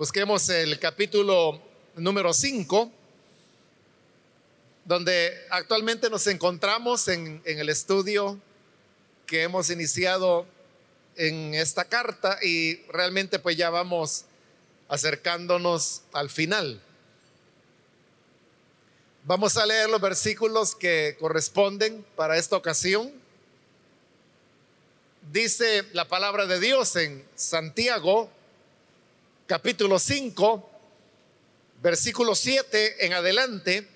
Busquemos el capítulo número 5, donde actualmente nos encontramos en, en, el estudio que hemos iniciado en esta carta y realmente pues ya vamos acercándonos al final. Vamos a leer los versículos que corresponden para esta ocasión. Dice la palabra de Dios en Santiago capítulo 5, versículo 7 en adelante.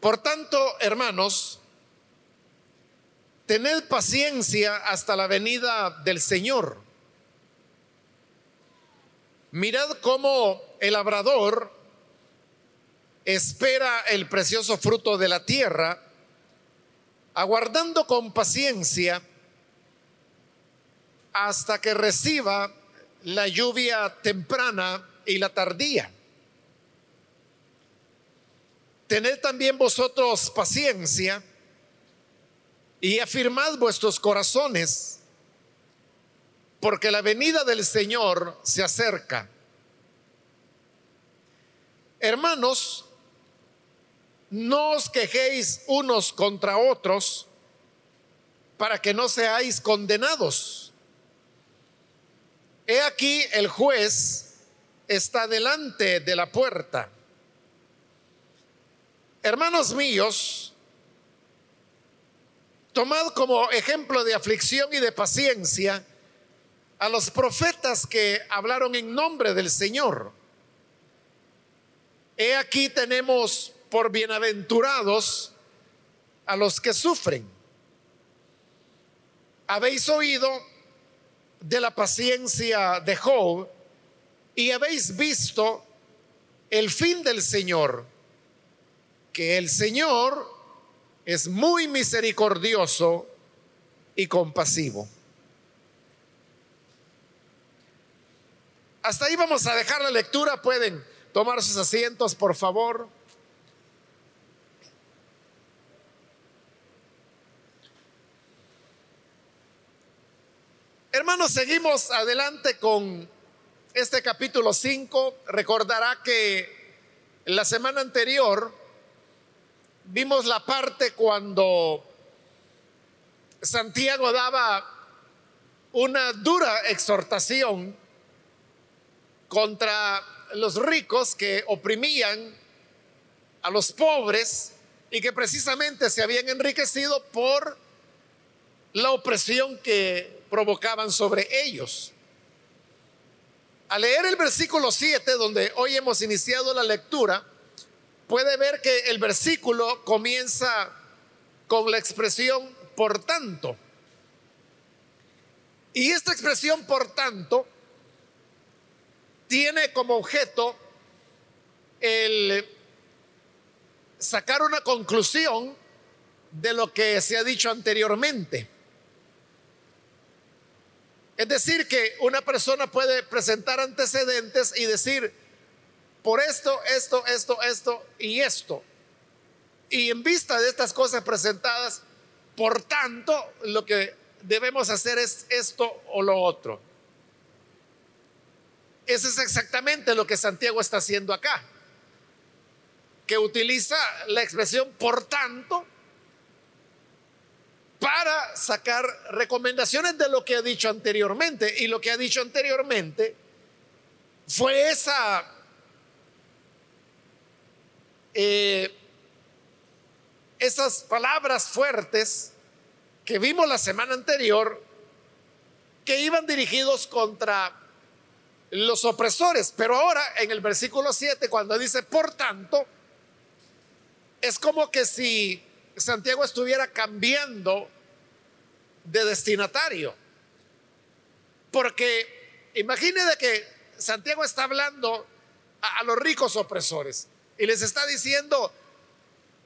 Por tanto, hermanos, tened paciencia hasta la venida del Señor. Mirad cómo el labrador espera el precioso fruto de la tierra, aguardando con paciencia hasta que reciba la lluvia temprana y la tardía. Tened también vosotros paciencia y afirmad vuestros corazones, porque la venida del Señor se acerca. Hermanos, no os quejéis unos contra otros para que no seáis condenados. He aquí el juez está delante de la puerta. Hermanos míos, tomad como ejemplo de aflicción y de paciencia a los profetas que hablaron en nombre del Señor. He aquí tenemos por bienaventurados a los que sufren. Habéis oído de la paciencia de Job y habéis visto el fin del Señor, que el Señor es muy misericordioso y compasivo. Hasta ahí vamos a dejar la lectura. Pueden tomar sus asientos, por favor. Hermanos, seguimos adelante con este capítulo 5. Recordará que la semana anterior vimos la parte cuando Santiago daba una dura exhortación contra los ricos que oprimían a los pobres y que precisamente se habían enriquecido por la opresión que provocaban sobre ellos. Al leer el versículo 7, donde hoy hemos iniciado la lectura, puede ver que el versículo comienza con la expresión por tanto. Y esta expresión por tanto tiene como objeto el sacar una conclusión de lo que se ha dicho anteriormente. Es decir, que una persona puede presentar antecedentes y decir, por esto, esto, esto, esto y esto. Y en vista de estas cosas presentadas, por tanto, lo que debemos hacer es esto o lo otro. Eso es exactamente lo que Santiago está haciendo acá, que utiliza la expresión por tanto sacar recomendaciones de lo que ha dicho anteriormente. Y lo que ha dicho anteriormente fue esa eh, esas palabras fuertes que vimos la semana anterior que iban dirigidos contra los opresores. Pero ahora en el versículo 7, cuando dice, por tanto, es como que si Santiago estuviera cambiando de destinatario. Porque imagínense que Santiago está hablando a, los ricos opresores y les está diciendo,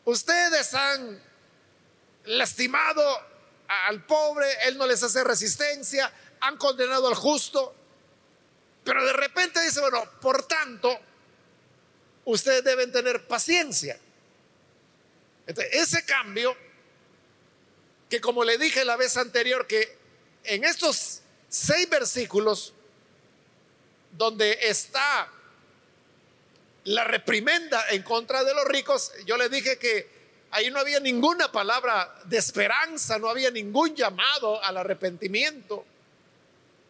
ustedes han lastimado al pobre, él no les hace resistencia, han condenado al justo, pero de repente dice, bueno, por tanto, ustedes deben tener paciencia ese cambio, que como le dije la vez anterior, que en estos seis versículos donde está la reprimenda en contra de los ricos, yo le dije que ahí no había ninguna palabra de esperanza, no había ningún llamado al arrepentimiento,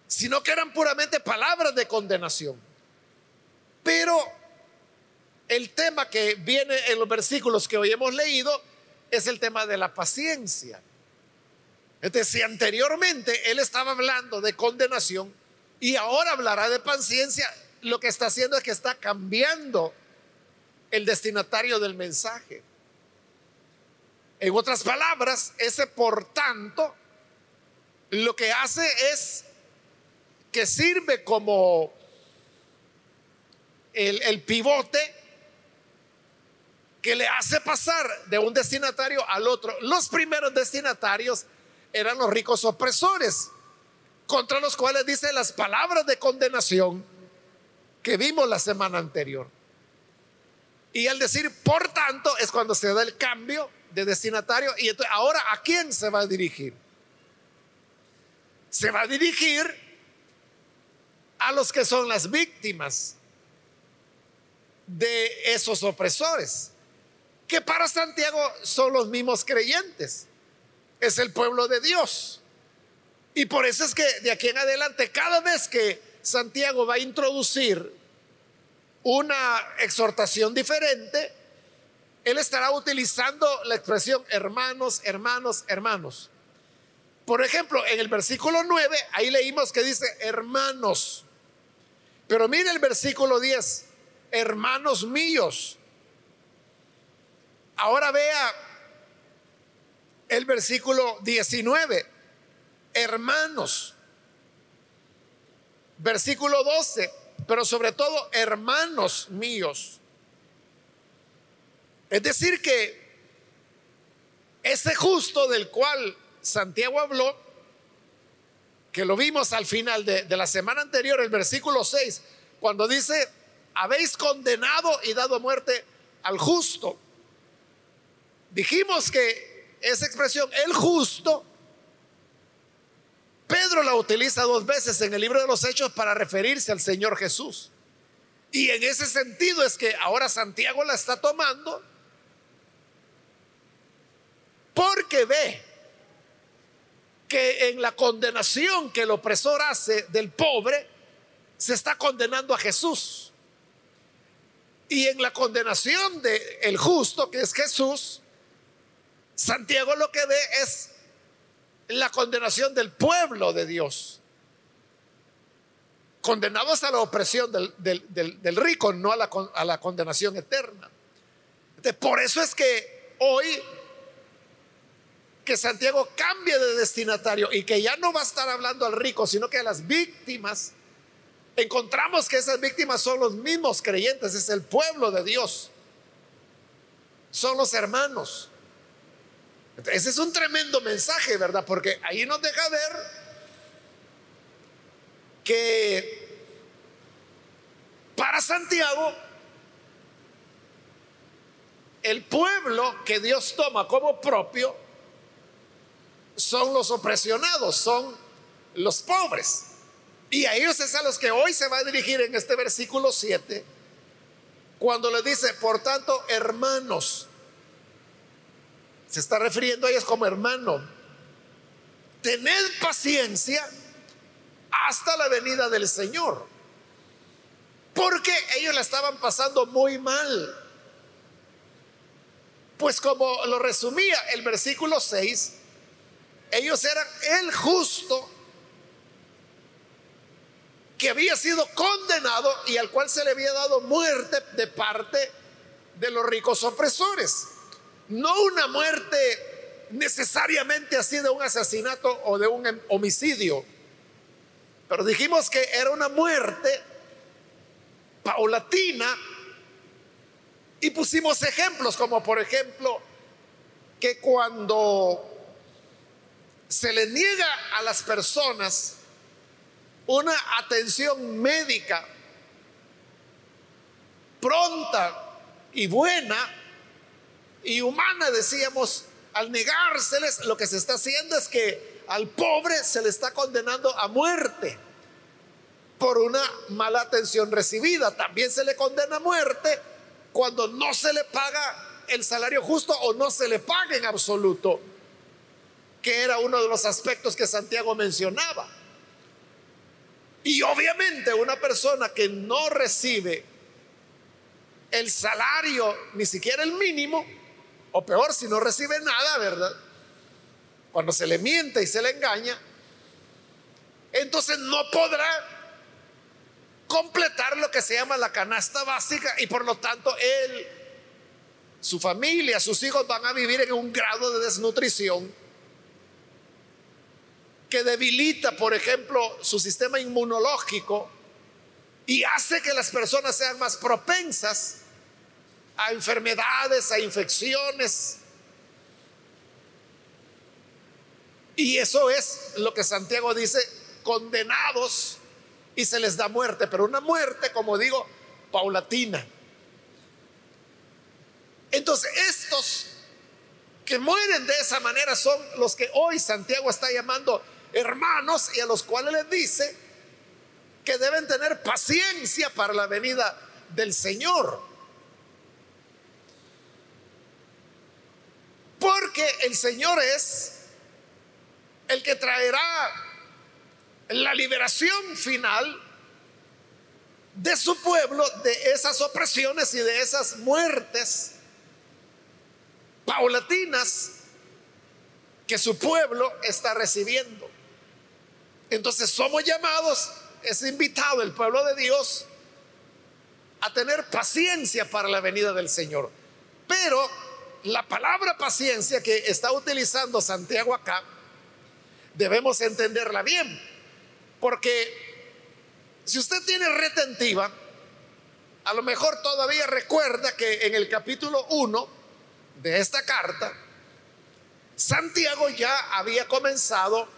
sino que eran puramente palabras de condenación. Pero el tema que viene en los versículos que hoy hemos leído es el tema de la paciencia. Entonces, si anteriormente él estaba hablando de condenación y ahora hablará de paciencia, lo que está haciendo es que está cambiando el destinatario del mensaje. En otras palabras, ese por tanto lo que hace es que sirve como el, el, pivote que le hace pasar de un destinatario al otro. Los primeros destinatarios eran los ricos opresores, contra los cuales dice las palabras de condenación que vimos la semana anterior. Y al decir, por tanto, es cuando se da el cambio de destinatario. Y entonces, ahora, ¿a quién se va a dirigir? Se va a dirigir a los que son las víctimas de esos opresores, que para Santiago son los mismos creyentes, es el pueblo de Dios. Y por eso es que de aquí en adelante, cada vez que Santiago va a introducir una exhortación diferente, él estará utilizando la expresión hermanos, hermanos, hermanos. Por ejemplo, en el versículo 9, ahí leímos que dice hermanos. Pero mire el versículo 10, hermanos míos. Ahora vea el versículo 19, hermanos. Versículo 12, pero sobre todo hermanos míos. Es decir, que ese justo del cual Santiago habló, que lo vimos al final de, la semana anterior, el versículo 6, cuando dice, habéis condenado y dado muerte al justo. Dijimos que esa expresión, el justo, Pedro la utiliza dos veces en el libro de los Hechos para referirse al Señor Jesús. Y en ese sentido es que ahora Santiago la está tomando porque ve que en la condenación que el opresor hace del pobre, se está condenando a Jesús. Y en la condenación del el justo, que es Jesús, Santiago lo que ve es la condenación del pueblo de Dios. Condenados a la opresión del, rico, no a la, a la condenación eterna. por eso es que hoy que Santiago cambie de destinatario y que ya no va a estar hablando al rico, sino que a las víctimas, encontramos que esas víctimas son los mismos creyentes, es el pueblo de Dios, son los hermanos. Ese es un tremendo mensaje, ¿verdad? Porque ahí nos deja ver que para Santiago, el pueblo que Dios toma como propio son los opresionados, son los pobres. Y a ellos es a los que hoy se va a dirigir en este versículo 7, cuando le dice, por tanto, hermanos, se está refiriendo a ellos como hermano. Tened paciencia hasta la venida del Señor. Porque ellos la estaban pasando muy mal. Pues como lo resumía el versículo 6, ellos eran el justo que había sido condenado y al cual se le había dado muerte de parte de los ricos opresores. No una muerte necesariamente así de un asesinato o de un homicidio, pero dijimos que era una muerte paulatina y pusimos ejemplos como por ejemplo que cuando se le niega a las personas una atención médica pronta y buena, y humana, decíamos, al negárseles, lo que se está haciendo es que al pobre se le está condenando a muerte. por una mala atención recibida. También se le condena a muerte cuando no se le paga el salario justo o no se le paga en absoluto, que era uno de los aspectos que Santiago mencionaba. Y obviamente una persona que no recibe el salario, ni siquiera el mínimo, o peor, si no recibe nada, ¿verdad? Cuando se le miente y se le engaña, entonces no podrá completar lo que se llama la canasta básica y por lo tanto él, su familia, sus hijos van a vivir en un grado de desnutrición que debilita, por ejemplo, su sistema inmunológico y hace que las personas sean más propensas a enfermedades, a infecciones. Y eso es lo que Santiago dice, condenados y se les da muerte, pero una muerte, como digo, paulatina. Entonces, estos que mueren de esa manera son los que hoy Santiago está llamando hermanos y a los cuales les dice que deben tener paciencia para la venida del Señor. Porque el Señor es el que traerá la liberación final de su pueblo de esas opresiones y de esas muertes paulatinas que su pueblo está recibiendo. Entonces somos llamados, es invitado el pueblo de Dios a tener paciencia para la venida del Señor. Pero la palabra paciencia que está utilizando Santiago acá, debemos entenderla bien, porque si usted tiene retentiva, a lo mejor todavía recuerda que en el capítulo 1 de esta carta, Santiago ya había comenzado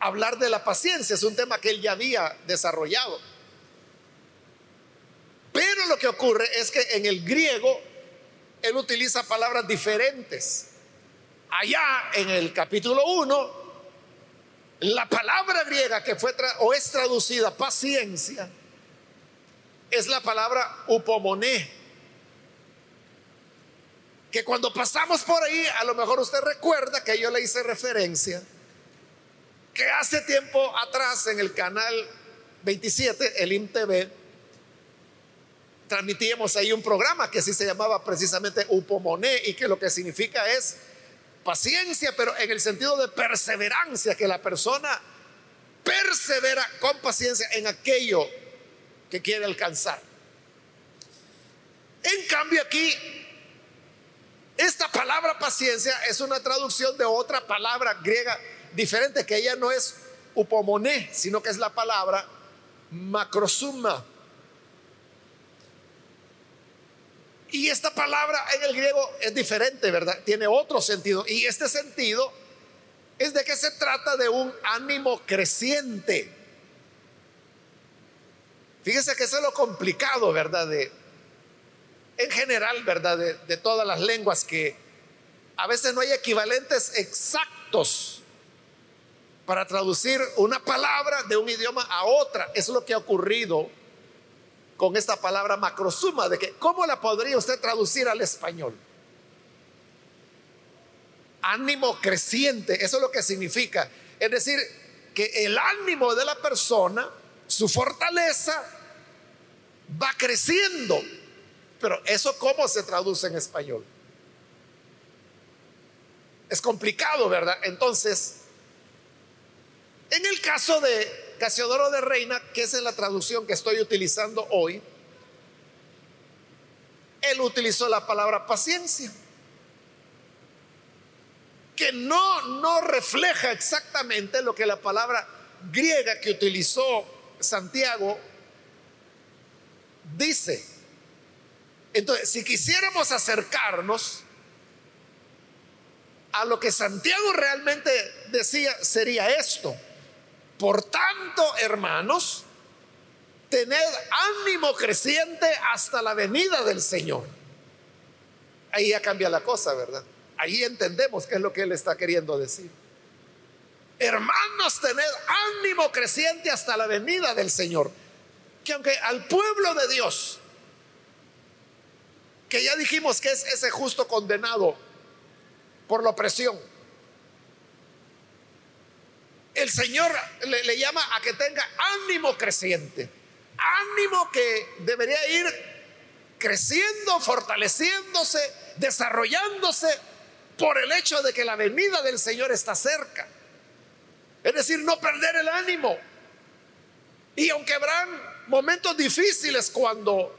hablar de la paciencia, es un tema que él ya había desarrollado. Pero lo que ocurre es que en el griego él utiliza palabras diferentes. Allá en el capítulo 1, la palabra griega que fue o es traducida paciencia es la palabra upomoné. Que cuando pasamos por ahí, a lo mejor usted recuerda que yo le hice referencia que hace tiempo atrás en el canal 27, el IMTV, transmitíamos ahí un programa que así se llamaba precisamente Upomoné y que lo que significa es paciencia, pero en el sentido de perseverancia, que la persona persevera con paciencia en aquello que quiere alcanzar. En cambio aquí, esta palabra paciencia es una traducción de otra palabra griega diferente, que ella no es upomoné, sino que es la palabra macrosuma. Y esta palabra en el griego es diferente, ¿verdad? Tiene otro sentido. Y este sentido es de que se trata de un ánimo creciente. Fíjese que eso es lo complicado, ¿verdad? De, en general, ¿verdad? De, de todas las lenguas que a veces no hay equivalentes exactos para traducir una palabra de un idioma a otra. es lo que ha ocurrido con esta palabra macrosuma, de que ¿cómo la podría usted traducir al español? Ánimo creciente, eso es lo que significa. Es decir, que el ánimo de la persona, su fortaleza, va creciendo. Pero eso cómo se traduce en español? Es complicado, ¿verdad? Entonces, en el caso de Casiodoro de Reina, que es la traducción que estoy utilizando hoy, él utilizó la palabra paciencia, que no, no refleja exactamente lo que la palabra griega que utilizó Santiago dice. Entonces, si quisiéramos acercarnos a lo que Santiago realmente decía, sería esto. Por tanto, hermanos, tened ánimo creciente hasta la venida del Señor. Ahí ya cambia la cosa, ¿verdad? Ahí entendemos qué es lo que Él está queriendo decir. Hermanos, tened ánimo creciente hasta la venida del Señor. Que aunque al pueblo de Dios, que ya dijimos que es ese justo condenado por la opresión, el Señor le, llama a que tenga ánimo creciente. Ánimo que debería ir creciendo, fortaleciéndose, desarrollándose por el hecho de que la venida del Señor está cerca. Es decir, no perder el ánimo. Y aunque habrán momentos difíciles cuando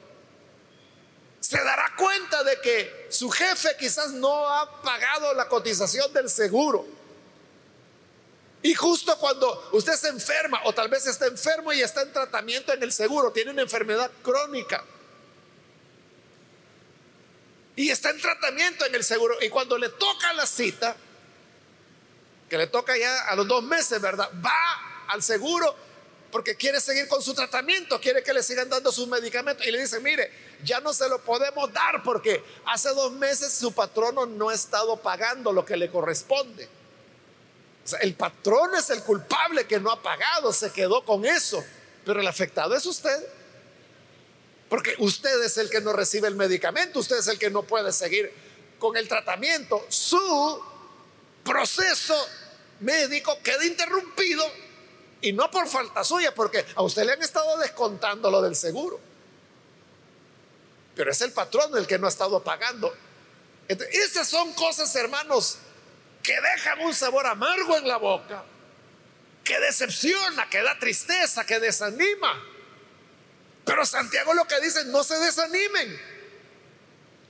se dará cuenta de que su jefe quizás no ha pagado la cotización del seguro. Y justo cuando usted se enferma o tal vez está enfermo y está en tratamiento en el seguro, tiene una enfermedad crónica. Y está en tratamiento en el seguro. Y cuando le toca la cita, que le toca ya a los dos meses, ¿verdad? Va al seguro porque quiere seguir con su tratamiento, quiere que le sigan dando sus medicamentos y le dice, mire, ya no se lo podemos dar porque hace dos meses su patrono no ha estado pagando lo que le corresponde. El patrón es el culpable que no ha pagado, se quedó con eso, pero el afectado es usted. Porque usted es el que no recibe el medicamento, usted es el que no puede seguir con el tratamiento. Su proceso médico queda interrumpido y no por falta suya, porque a usted le han estado descontando lo del seguro. Pero es el patrón el que no ha estado pagando. esas son cosas, hermanos, que dejan un sabor amargo en la boca, que decepciona, que da tristeza, que desanima. Pero Santiago lo que dice, no se desanimen.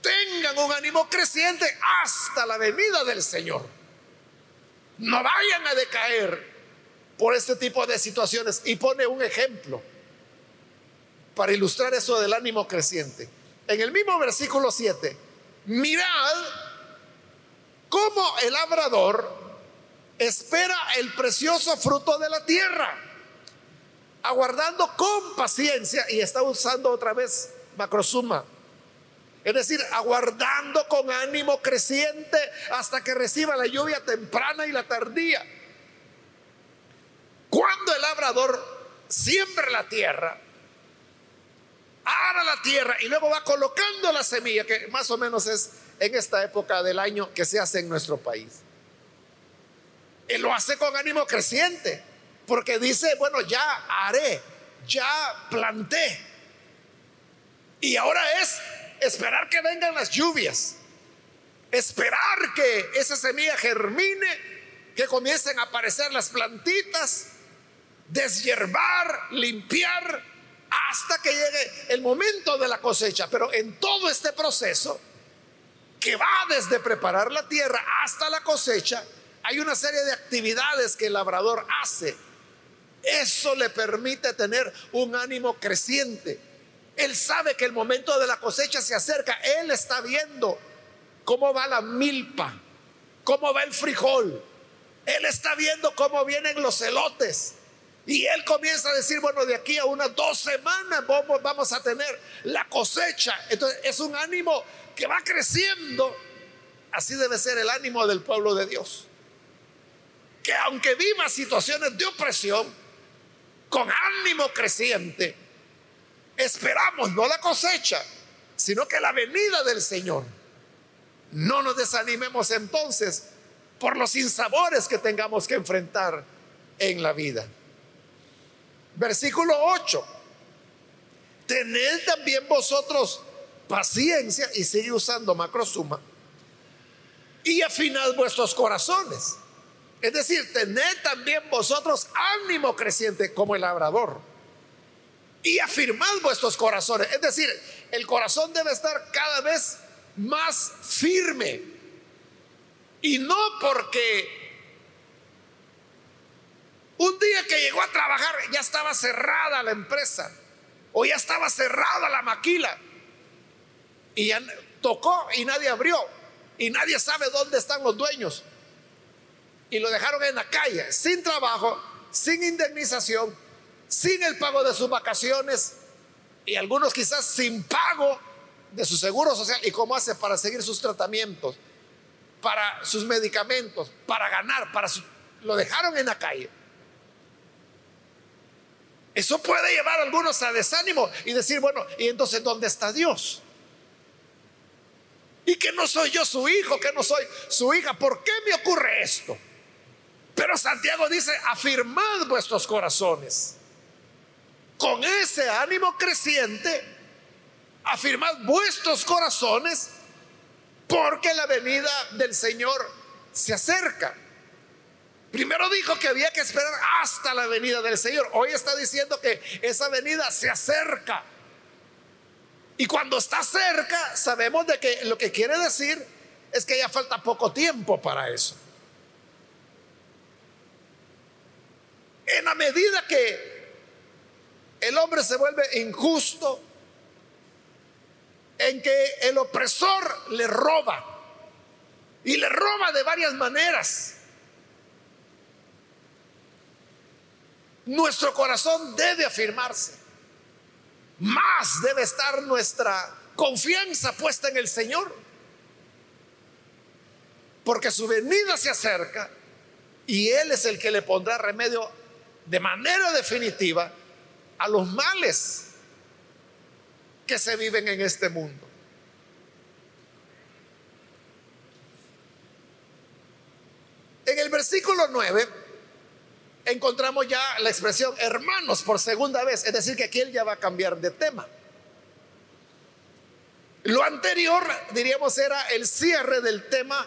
Tengan un ánimo creciente hasta la venida del Señor. No vayan a decaer por este tipo de situaciones. Y pone un ejemplo para ilustrar eso del ánimo creciente. En el mismo versículo 7, mirad cómo el labrador espera el precioso fruto de la tierra, aguardando con paciencia, y está usando otra vez macrosuma es decir, aguardando con ánimo creciente hasta que reciba la lluvia temprana y la tardía. Cuando el labrador siembra la tierra, ara la tierra y luego va colocando la semilla, que más o menos es en esta época del año que se hace en nuestro país. Él lo hace con ánimo creciente, porque dice, bueno, ya haré, ya planté. Y ahora es esperar que vengan las lluvias, esperar que esa semilla germine, que comiencen a aparecer las plantitas, deshiervar, limpiar, hasta que llegue el momento de la cosecha. Pero en todo este proceso, que va desde preparar la tierra hasta la cosecha, hay una serie de actividades que el labrador hace. Eso le permite tener un ánimo creciente él sabe que el momento de la cosecha se acerca. Él está viendo cómo va la milpa, cómo va el frijol. Él está viendo cómo vienen los elotes. Y él comienza a decir, bueno, de aquí a unas dos semanas vamos, a tener la cosecha. Entonces es un ánimo que va creciendo. Así debe ser el ánimo del pueblo de Dios. Que aunque viva situaciones de opresión, con ánimo creciente, esperamos no la cosecha, sino que la venida del Señor. No nos desanimemos entonces por los insabores que tengamos que enfrentar en la vida. Versículo 8. Tened también vosotros paciencia, y sigue usando macrosuma, y afinad vuestros corazones. Es decir, tened también vosotros ánimo creciente como el labrador y afirmad vuestros corazones. Es decir, el corazón debe estar cada vez más firme. Y no porque un día que llegó a trabajar ya estaba cerrada la empresa o ya estaba cerrada la maquila y ya tocó y nadie abrió y nadie sabe dónde están los dueños y lo dejaron en la calle sin trabajo, sin indemnización sin el pago de sus vacaciones y algunos quizás sin pago de su seguro social. ¿Y cómo hace para seguir sus tratamientos? Para sus medicamentos, para ganar, para lo dejaron en la calle. Eso puede llevar a algunos a desánimo y decir, bueno, ¿y entonces dónde está Dios? Y que no soy yo su hijo, que no soy su hija. ¿Por qué me ocurre esto? Pero Santiago dice, afirmad vuestros corazones. Con ese ánimo creciente, afirmad vuestros corazones porque la venida del Señor se acerca. Primero dijo que había que esperar hasta la venida del Señor. Hoy está diciendo que esa venida se acerca. Y cuando está cerca, sabemos de que lo que quiere decir es que ya falta poco tiempo para eso. En la medida que el hombre se vuelve injusto, en que el opresor le roba, y le roba de varias maneras, nuestro corazón debe afirmarse. Más debe estar nuestra confianza puesta en el Señor. Porque su venida se acerca y Él es el que le pondrá remedio de manera definitiva a los males que se viven en este mundo. En el versículo 9 encontramos ya la expresión hermanos por segunda vez, es decir, que aquí él ya va a cambiar de tema. Lo anterior, diríamos, era el cierre del tema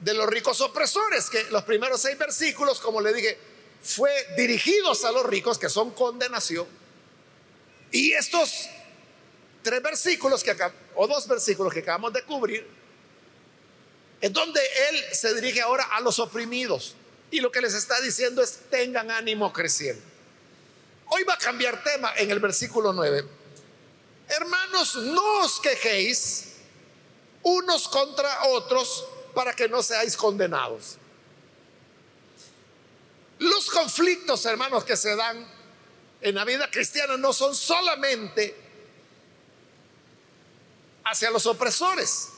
de los ricos opresores, que los primeros seis versículos, como le dije, fue dirigidos a los ricos, que son condenación. Y estos tres versículos que o dos versículos que acabamos de cubrir, es donde él se dirige ahora a los oprimidos. Y lo que les está diciendo es, tengan ánimo creciendo. Hoy va a cambiar tema en el versículo 9. Hermanos, no os quejéis unos contra otros para que no seáis condenados. Los conflictos, hermanos, que se dan en la vida cristiana no son solamente hacia los opresores.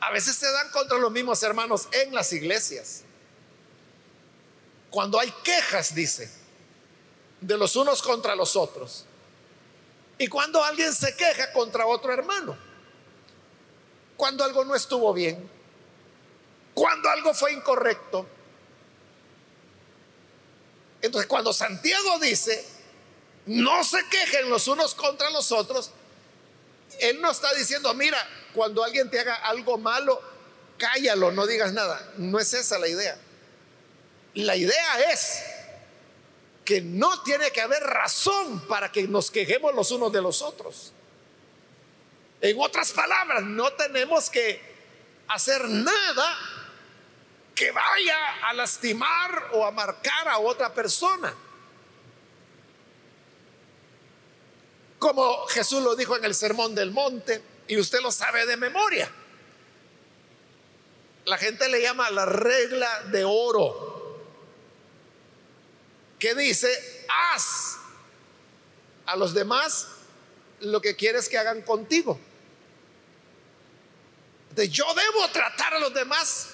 A veces se dan contra los mismos hermanos en las iglesias. Cuando hay quejas, dice, de los unos contra los otros. Y cuando alguien se queja contra otro hermano. Cuando algo no estuvo bien. Cuando algo fue incorrecto. Entonces, cuando Santiago dice, no se quejen los unos contra los otros, él no está diciendo, mira, cuando alguien te haga algo malo, cállalo, no digas nada. No es esa la idea. La idea es que no tiene que haber razón para que nos quejemos los unos de los otros. En otras palabras, no tenemos que hacer nada que vaya a lastimar o a marcar a otra persona. Como Jesús lo dijo en el Sermón del Monte, y usted lo sabe de memoria. La gente le llama la regla de oro que dice, haz a los demás lo que quieres que hagan contigo. De yo debo tratar a los demás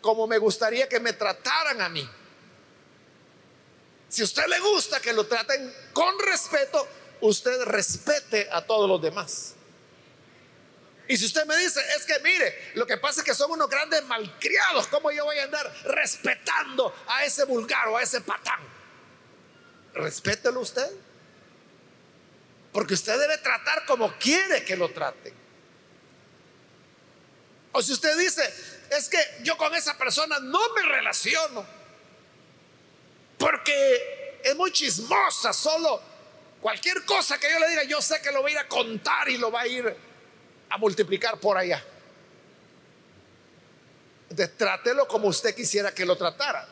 como me gustaría que me trataran a mí. Si a usted le gusta que lo traten con respeto, usted respete a todos los demás. Y si usted me dice, es que mire, lo que pasa es que son unos grandes malcriados, ¿cómo yo voy a andar respetando a ese vulgar o a ese patán? Respételo usted. Porque usted debe tratar como quiere que lo trate O si usted dice, es que yo con esa persona no me relaciono. Porque es muy chismosa, solo cualquier cosa que yo le diga, yo sé que lo va a ir a contar y lo va a ir a multiplicar por allá. Entonces, trátelo como usted quisiera que lo tratara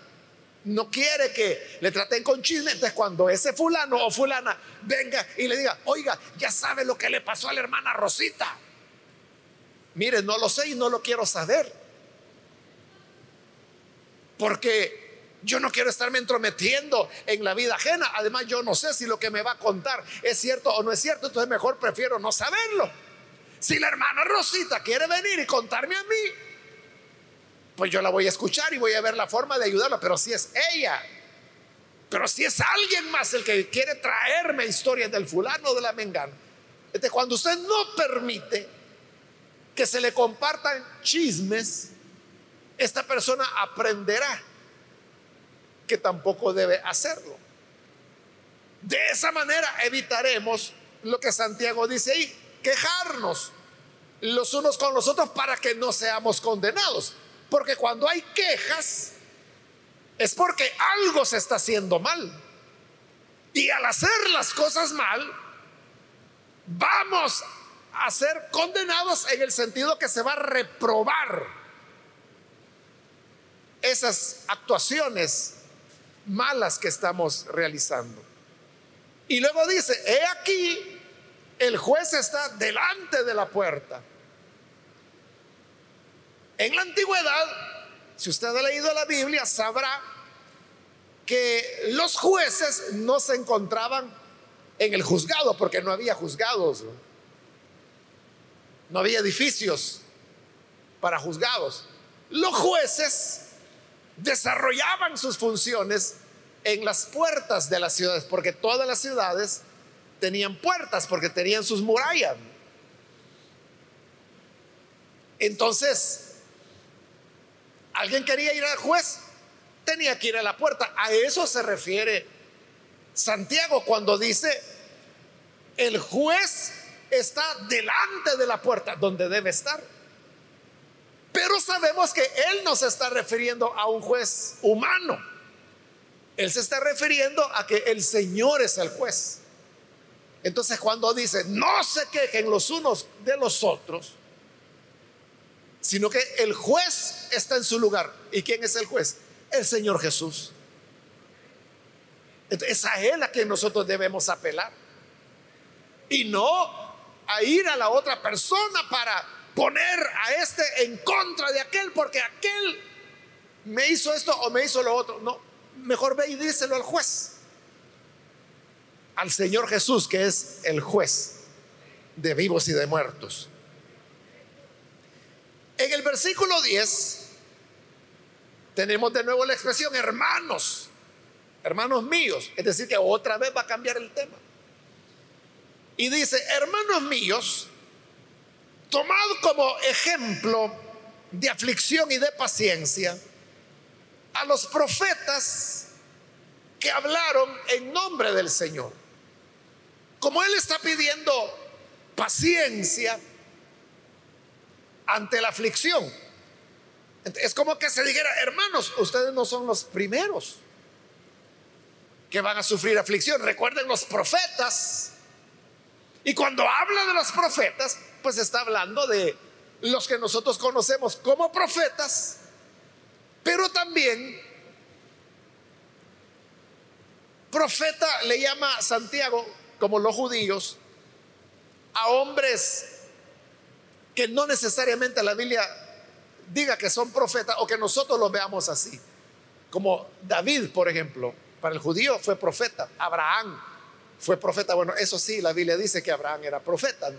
no quiere que le traten con chisme. Entonces, cuando ese fulano o fulana venga y le diga, oiga, ya sabe lo que le pasó a la hermana Rosita. Mire, no lo sé y no lo quiero saber. Porque yo no quiero estarme entrometiendo en la vida ajena. Además, yo no sé si lo que me va a contar es cierto o no es cierto. Entonces, mejor prefiero no saberlo. Si la hermana Rosita quiere venir y contarme a mí, pues yo la voy a escuchar y voy a ver la forma de ayudarla, pero si es ella, pero si es alguien más el que quiere traerme historias del fulano de la mengana, este, cuando usted no permite que se le compartan chismes, esta persona aprenderá que tampoco debe hacerlo. De esa manera evitaremos lo que Santiago dice ahí, quejarnos los unos con los otros para que no seamos condenados. Porque cuando hay quejas es porque algo se está haciendo mal. Y al hacer las cosas mal, vamos a ser condenados en el sentido que se va a reprobar esas actuaciones malas que estamos realizando. Y luego dice, he aquí, el juez está delante de la puerta. En la antigüedad, si usted ha leído la Biblia, sabrá que los jueces no se encontraban en el juzgado, porque no había juzgados, no había edificios para juzgados. Los jueces desarrollaban sus funciones en las puertas de las ciudades, porque todas las ciudades tenían puertas, porque tenían sus murallas. Entonces, alguien quería ir al juez, tenía que ir a la puerta. A eso se refiere Santiago cuando dice, el juez está delante de la puerta donde debe estar. Pero sabemos que Él no se está refiriendo a un juez humano. Él se está refiriendo a que el Señor es el juez. Entonces cuando dice, no se quejen los unos de los otros, sino que el juez está en su lugar. ¿Y quién es el juez? El Señor Jesús. Es a Él a quien nosotros debemos apelar. Y no a ir a la otra persona para poner a este en contra de aquel porque aquel me hizo esto o me hizo lo otro. No, mejor ve y díselo al juez. Al Señor Jesús, que es el juez de vivos y de muertos. Versículo 10 tenemos de nuevo la expresión hermanos, hermanos míos. Es decir, que otra vez va a cambiar el tema. Y dice, hermanos míos, tomad como ejemplo de aflicción y de paciencia a los profetas que hablaron en nombre del Señor. Como Él está pidiendo paciencia ante la aflicción. Es como que se dijera, hermanos, ustedes no son los primeros que van a sufrir aflicción. Recuerden los profetas. Y cuando habla de los profetas, pues está hablando de los que nosotros conocemos como profetas, pero también profeta le llama Santiago, como los judíos, a hombres que no necesariamente la Biblia diga que son profetas o que nosotros los veamos así. Como David, por ejemplo, para el judío fue profeta, Abraham fue profeta. Bueno, eso sí, la Biblia dice que Abraham era profeta.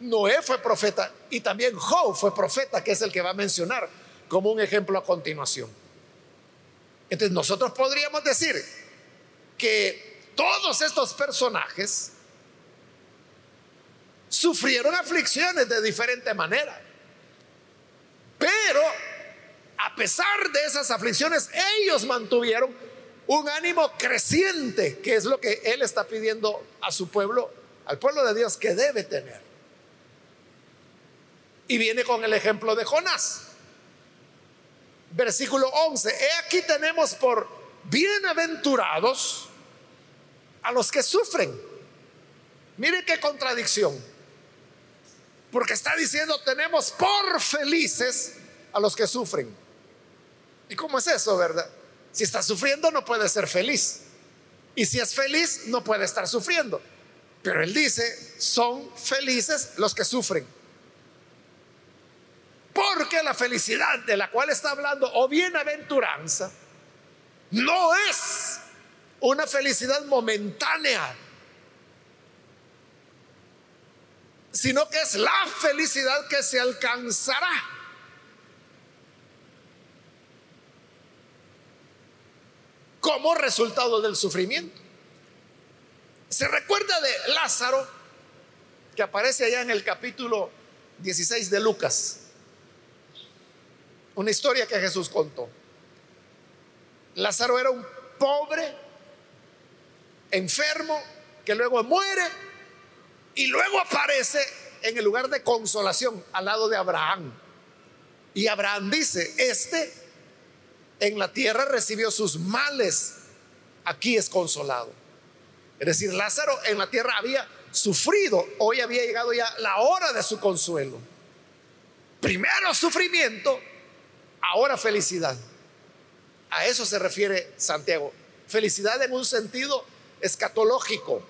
Noé fue profeta y también Job fue profeta, que es el que va a mencionar como un ejemplo a continuación. Entonces nosotros podríamos decir que todos estos personajes sufrieron aflicciones de diferente manera. Pero a pesar de esas aflicciones, ellos mantuvieron un ánimo creciente, que es lo que Él está pidiendo a su pueblo, al pueblo de Dios que debe tener. Y viene con el ejemplo de Jonás. Versículo 11. He aquí tenemos por bienaventurados a los que sufren. Mire qué contradicción. Porque está diciendo tenemos por felices a los que sufren. ¿Y cómo es eso, verdad? Si está sufriendo no puede ser feliz. Y si es feliz no puede estar sufriendo. Pero él dice, son felices los que sufren. Porque la felicidad de la cual está hablando o bienaventuranza no es una felicidad momentánea, sino que es la felicidad que se alcanzará. Como resultado del sufrimiento. Se recuerda de Lázaro, que aparece allá en el capítulo 16 de Lucas. Una historia que Jesús contó. Lázaro era un pobre, enfermo, que luego muere y luego aparece en el lugar de consolación al lado de Abraham. Y Abraham dice, este en la tierra recibió sus males, aquí es consolado. Es decir, Lázaro en la tierra había sufrido, hoy había llegado ya la hora de su consuelo. Primero sufrimiento, ahora felicidad. A eso se refiere Santiago. Felicidad en un sentido escatológico,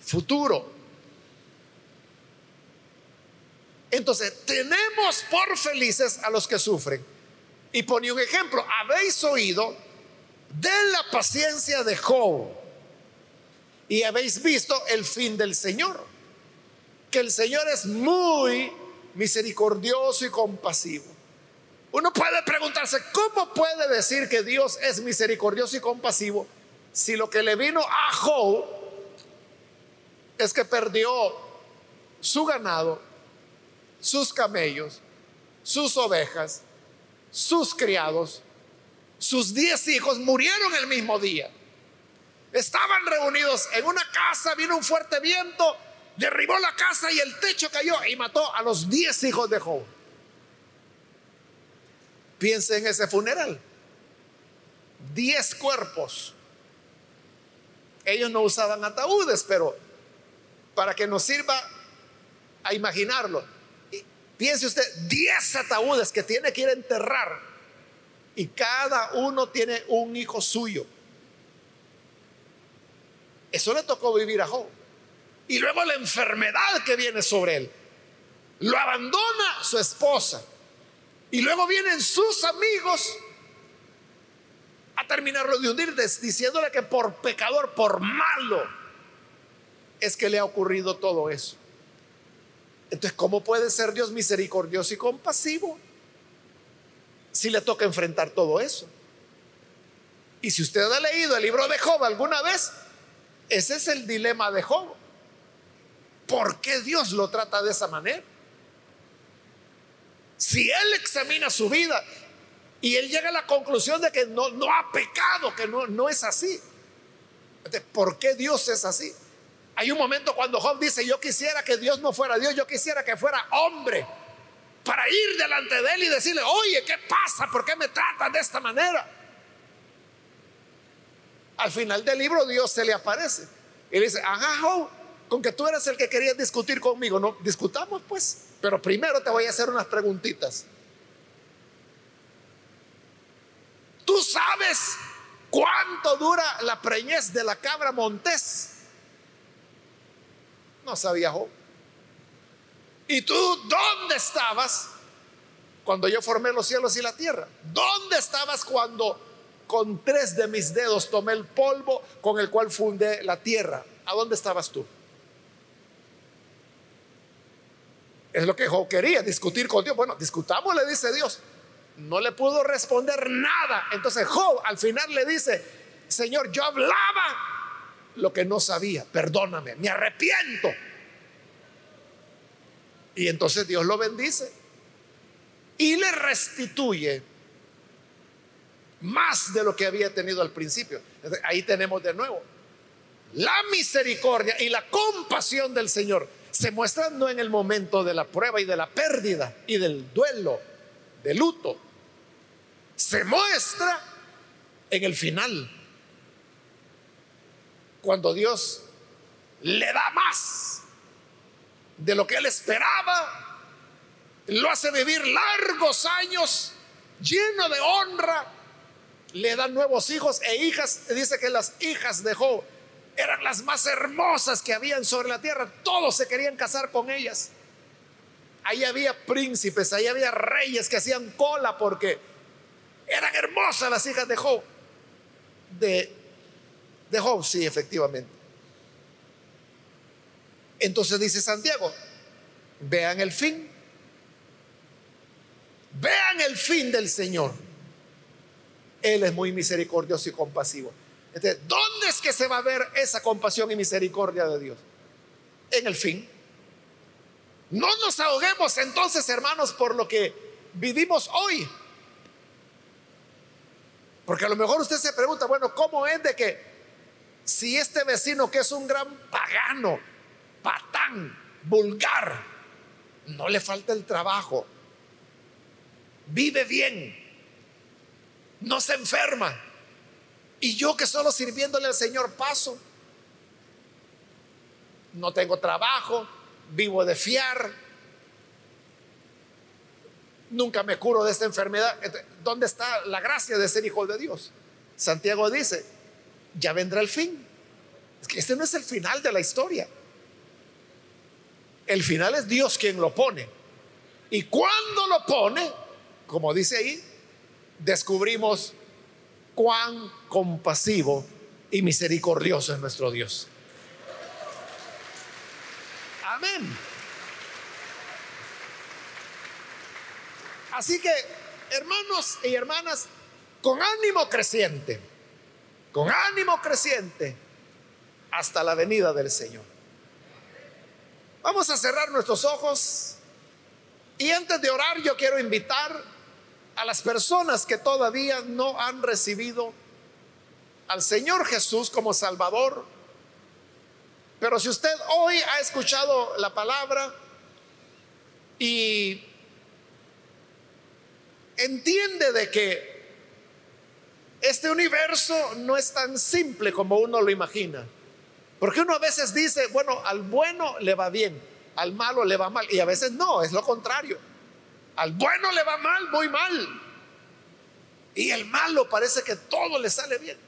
futuro. Entonces, tenemos por felices a los que sufren. Y pone un ejemplo, habéis oído de la paciencia de Job y habéis visto el fin del Señor, que el Señor es muy misericordioso y compasivo. Uno puede preguntarse, ¿cómo puede decir que Dios es misericordioso y compasivo si lo que le vino a Job es que perdió su ganado, sus camellos, sus ovejas, sus criados, sus diez hijos murieron el mismo día? Estaban reunidos en una casa, vino un fuerte viento, derribó la casa y el techo cayó y mató a los diez hijos de Job. Piense en ese funeral. Diez cuerpos. Ellos no usaban ataúdes, pero para que nos sirva a imaginarlo. Piense usted, diez ataúdes que tiene que ir a enterrar y cada uno tiene un hijo suyo. Eso le tocó vivir a Job. Y luego la enfermedad que viene sobre él. Lo abandona su esposa. Y luego vienen sus amigos a terminarlo de hundir, diciéndole que por pecador, por malo, es que le ha ocurrido todo eso. Entonces, ¿cómo puede ser Dios misericordioso y compasivo si le toca enfrentar todo eso? Y si usted ha leído el libro de Job alguna vez, ese es el dilema de Job. ¿Por qué Dios lo trata de esa manera? Si él examina su vida y él llega a la conclusión de que no, no ha pecado, que no, no es así. ¿Por qué Dios es así? Hay un momento cuando Job dice, yo quisiera que Dios no fuera Dios, yo quisiera que fuera hombre, para ir delante de él y decirle, oye, ¿qué pasa? ¿Por qué me tratan de esta manera? Al final del libro Dios se le aparece y le dice, ajá, con que tú eres el que querías discutir conmigo, no, discutamos pues, pero primero te voy a hacer unas preguntitas. ¿Tú sabes cuánto dura la preñez de la cabra montés? No sabía Job. ¿Y tú dónde estabas cuando yo formé los cielos y la tierra? ¿Dónde estabas cuando con tres de mis dedos tomé el polvo con el cual fundé la tierra. ¿A dónde estabas tú? Es lo que Job quería, discutir con Dios. Bueno, discutamos, le dice Dios. No le pudo responder nada. Entonces Job al final le dice, Señor, yo hablaba lo que no sabía, perdóname, me arrepiento. Y entonces Dios lo bendice y le restituye más de lo que había tenido al principio. Ahí tenemos de nuevo. La misericordia y la compasión del Señor se muestran no en el momento de la prueba y de la pérdida y del duelo, del luto. Se muestra en el final. Cuando Dios le da más de lo que él esperaba, lo hace vivir largos años lleno de honra, le dan nuevos hijos e hijas. Dice que las hijas de Job eran las más hermosas que habían sobre la tierra. Todos se querían casar con ellas. Ahí había príncipes, ahí había reyes que hacían cola porque eran hermosas las hijas de Job. De, de Job, sí, efectivamente. Entonces dice Santiago, vean el fin. Vean el fin del Señor Él es muy misericordioso y compasivo. Entonces, ¿dónde es que se va a ver esa compasión y misericordia de Dios? En el fin. No nos ahoguemos entonces, hermanos, por lo que vivimos hoy. Porque a lo mejor usted se pregunta, bueno, ¿cómo es de que si este vecino que es un gran pagano, patán, vulgar, no le falta el trabajo, vive bien, no se enferma, y yo que solo sirviéndole al Señor paso, no tengo trabajo, vivo de fiar, nunca me curo de esta enfermedad. ¿Dónde está la gracia de ser hijo de Dios? Santiago dice, ya vendrá el fin. Es que este no es el final de la historia. El final es Dios quien lo pone. Y cuando lo pone, como dice ahí, descubrimos cuán compasivo y misericordioso es nuestro Dios. Amén. Así que, hermanos y hermanas, con ánimo creciente, con ánimo creciente, hasta la venida del Señor. Vamos a cerrar nuestros ojos y antes de orar yo quiero invitar a las personas que todavía no han recibido al Señor Jesús como Salvador. Pero si usted hoy ha escuchado la palabra y entiende de que este universo no es tan simple como uno lo imagina. Porque uno a veces dice, bueno, al bueno le va bien, al malo le va mal. Y a veces no, es lo contrario. Al bueno le va mal, muy mal. Y el malo parece que todo le sale bien.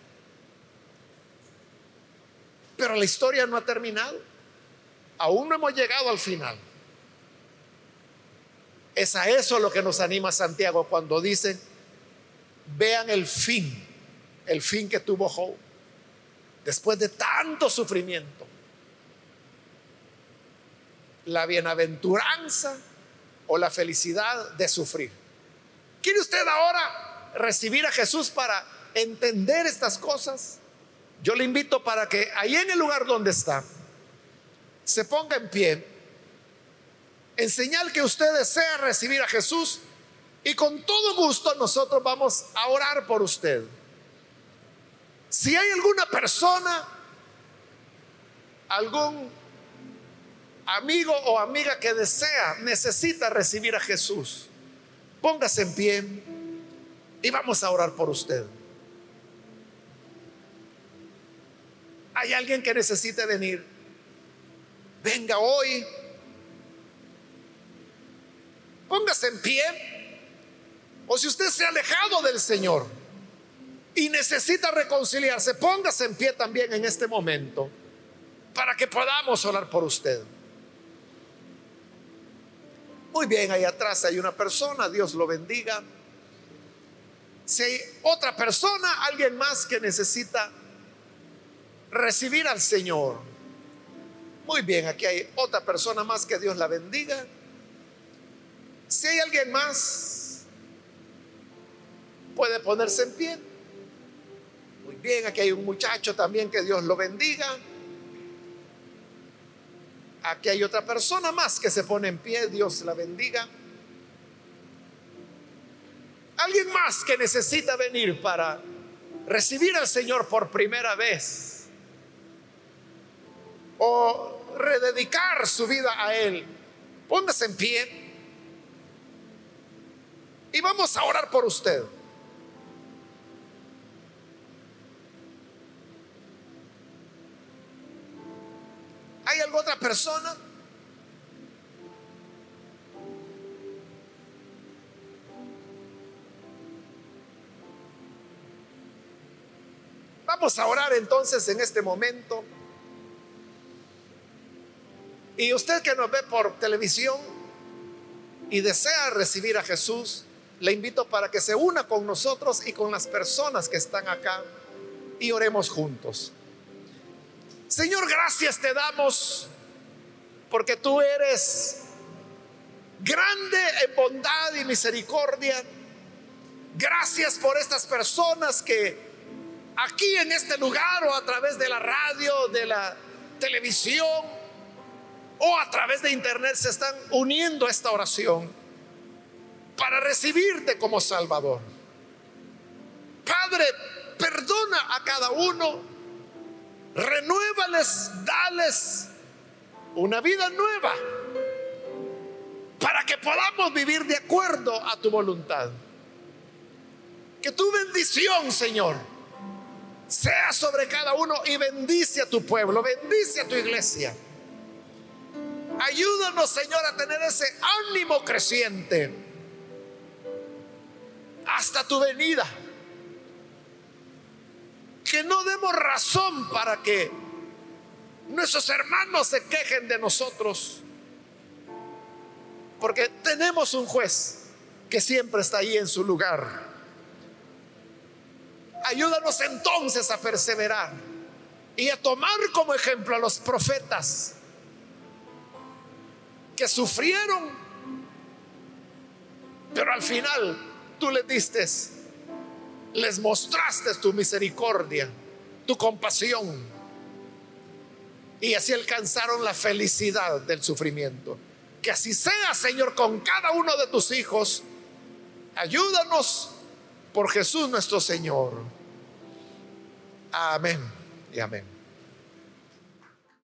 Pero la historia no ha terminado. Aún no hemos llegado al final. Es a eso lo que nos anima Santiago cuando dice, vean el fin, el fin que tuvo Job, después de tanto sufrimiento. La bienaventuranza o la felicidad de sufrir. ¿Quiere usted ahora recibir a Jesús para entender estas cosas? Yo le invito para que ahí en el lugar donde está, se ponga en pie en señal que usted desea recibir a Jesús y con todo gusto nosotros vamos a orar por usted. Si hay alguna persona, algún amigo o amiga que desea, necesita recibir a Jesús, póngase en pie y vamos a orar por usted. Hay alguien que necesite venir. Venga hoy Póngase en pie. O si usted se ha alejado del Señor y necesita reconciliarse, póngase en pie también en este momento para que podamos orar por usted. Muy bien, ahí atrás hay una persona, Dios lo bendiga. Si hay otra persona, alguien más que necesita recibir al Señor. Muy bien, aquí hay otra persona más que Dios la bendiga. Si hay alguien más, puede ponerse en pie. Muy bien, aquí hay un muchacho también que Dios lo bendiga. Aquí hay otra persona más que se pone en pie, Dios la bendiga. Alguien más que necesita venir para recibir al Señor por primera vez o rededicar su vida a Él. Póngase en pie. Y vamos a orar por usted. ¿Hay alguna otra persona? Vamos a orar entonces en este momento. Y usted que nos ve por televisión y desea recibir a Jesús, le invito para que se una con nosotros y con las personas que están acá y oremos juntos. Señor, gracias te damos porque tú eres grande en bondad y misericordia. Gracias por estas personas que aquí en este lugar o a través de la radio, de la televisión o a través de internet se están uniendo a esta oración para recibirte como Salvador. Padre, perdona a cada uno, renuévales, dales una vida nueva para que podamos vivir de acuerdo a tu voluntad. Que tu bendición, Señor, sea sobre cada uno y bendice a tu pueblo, bendice a tu iglesia. Ayúdanos, Señor, a tener ese ánimo creciente hasta tu venida. Que no demos razón para que nuestros hermanos se quejen de nosotros. Porque tenemos un juez que siempre está ahí en su lugar. Ayúdanos entonces a perseverar y a tomar como ejemplo a los profetas que sufrieron, pero al final tú les diste, les mostraste tu misericordia, tu compasión, y así alcanzaron la felicidad del sufrimiento. Que así sea, Señor, con cada uno de tus hijos. Ayúdanos por Jesús nuestro Señor. Amén y amén.